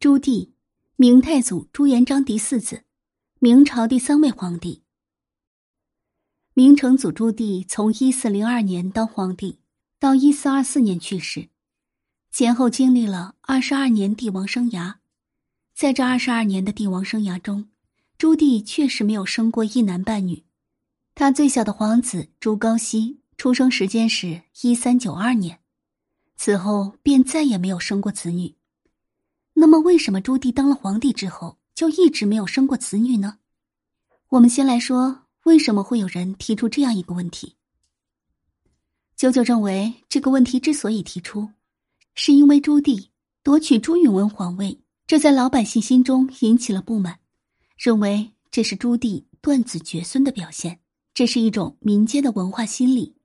朱棣，明太祖朱元璋第四子，明朝第三位皇帝。明成祖朱棣从一四零二年当皇帝到一四二四年去世，前后经历了二十二年帝王生涯。在这二十二年的帝王生涯中，朱棣确实没有生过一男半女。他最小的皇子朱高煦出生时间是一三九二年，此后便再也没有生过子女。那么，为什么朱棣当了皇帝之后就一直没有生过子女呢？我们先来说，为什么会有人提出这样一个问题？九九认为，这个问题之所以提出，是因为朱棣夺取朱允文皇位。这在老百姓心中引起了不满，认为这是朱棣断子绝孙的表现，这是一种民间的文化心理。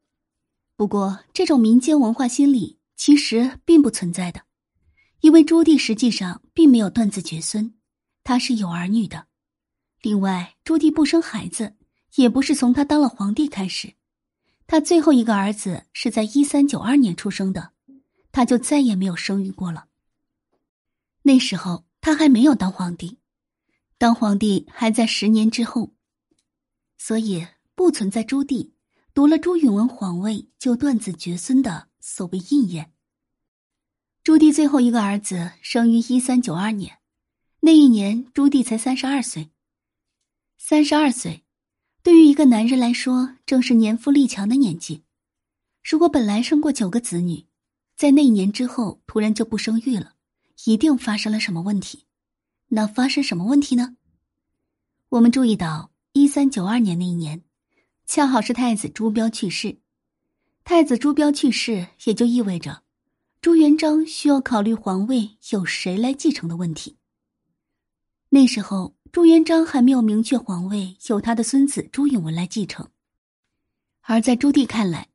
不过，这种民间文化心理其实并不存在的，因为朱棣实际上并没有断子绝孙，他是有儿女的。另外，朱棣不生孩子，也不是从他当了皇帝开始，他最后一个儿子是在一三九二年出生的，他就再也没有生育过了。那时候他还没有当皇帝，当皇帝还在十年之后，所以不存在朱棣夺了朱允文皇位就断子绝孙的所谓应验。朱棣最后一个儿子生于一三九二年，那一年朱棣才三十二岁。三十二岁，对于一个男人来说，正是年富力强的年纪。如果本来生过九个子女，在那一年之后突然就不生育了。一定发生了什么问题？那发生什么问题呢？我们注意到，一三九二年那一年，恰好是太子朱标去世。太子朱标去世，也就意味着朱元璋需要考虑皇位由谁来继承的问题。那时候，朱元璋还没有明确皇位由他的孙子朱允文来继承，而在朱棣看来，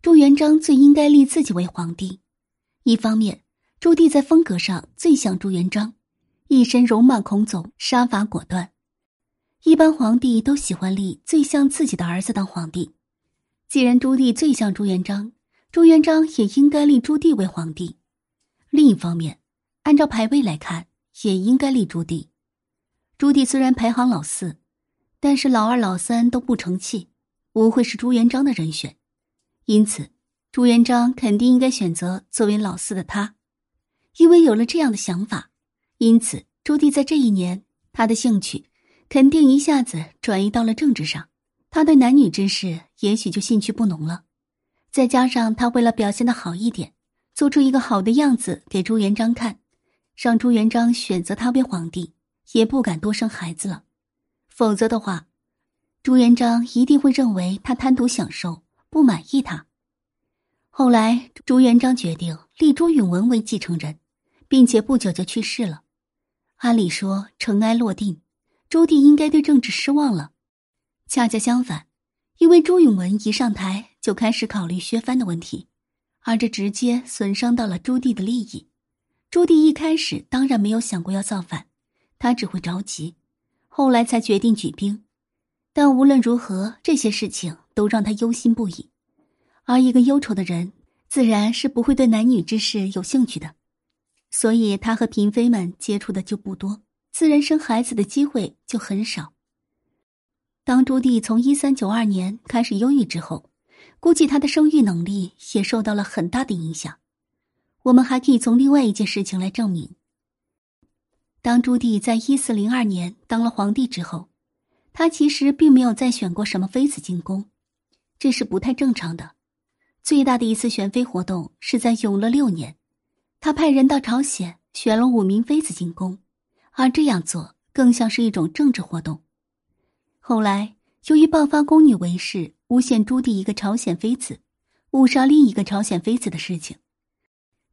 朱元璋最应该立自己为皇帝。一方面，朱棣在风格上最像朱元璋，一身戎马倥偬，杀伐果断。一般皇帝都喜欢立最像自己的儿子当皇帝。既然朱棣最像朱元璋，朱元璋也应该立朱棣为皇帝。另一方面，按照排位来看，也应该立朱棣。朱棣虽然排行老四，但是老二、老三都不成器，不会是朱元璋的人选。因此，朱元璋肯定应该选择作为老四的他。因为有了这样的想法，因此朱棣在这一年，他的兴趣肯定一下子转移到了政治上。他对男女之事也许就兴趣不浓了。再加上他为了表现的好一点，做出一个好的样子给朱元璋看，让朱元璋选择他为皇帝，也不敢多生孩子了。否则的话，朱元璋一定会认为他贪图享受，不满意他。后来朱元璋决定立朱允文为继承人。并且不久就去世了。按理说，尘埃落定，朱棣应该对政治失望了。恰恰相反，因为朱允文一上台就开始考虑削藩的问题，而这直接损伤到了朱棣的利益。朱棣一开始当然没有想过要造反，他只会着急，后来才决定举兵。但无论如何，这些事情都让他忧心不已。而一个忧愁的人，自然是不会对男女之事有兴趣的。所以，他和嫔妃们接触的就不多，自然生孩子的机会就很少。当朱棣从一三九二年开始忧郁之后，估计他的生育能力也受到了很大的影响。我们还可以从另外一件事情来证明：当朱棣在一四零二年当了皇帝之后，他其实并没有再选过什么妃子进宫，这是不太正常的。最大的一次选妃活动是在永乐六年。他派人到朝鲜选了五名妃子进宫，而这样做更像是一种政治活动。后来，由于爆发宫女为氏诬陷朱棣一个朝鲜妃子，误杀另一个朝鲜妃子的事情，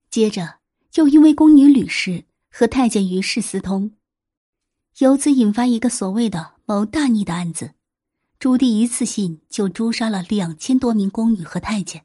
接着又因为宫女吕氏和太监于氏私通，由此引发一个所谓的谋大逆的案子，朱棣一次性就诛杀了两千多名宫女和太监。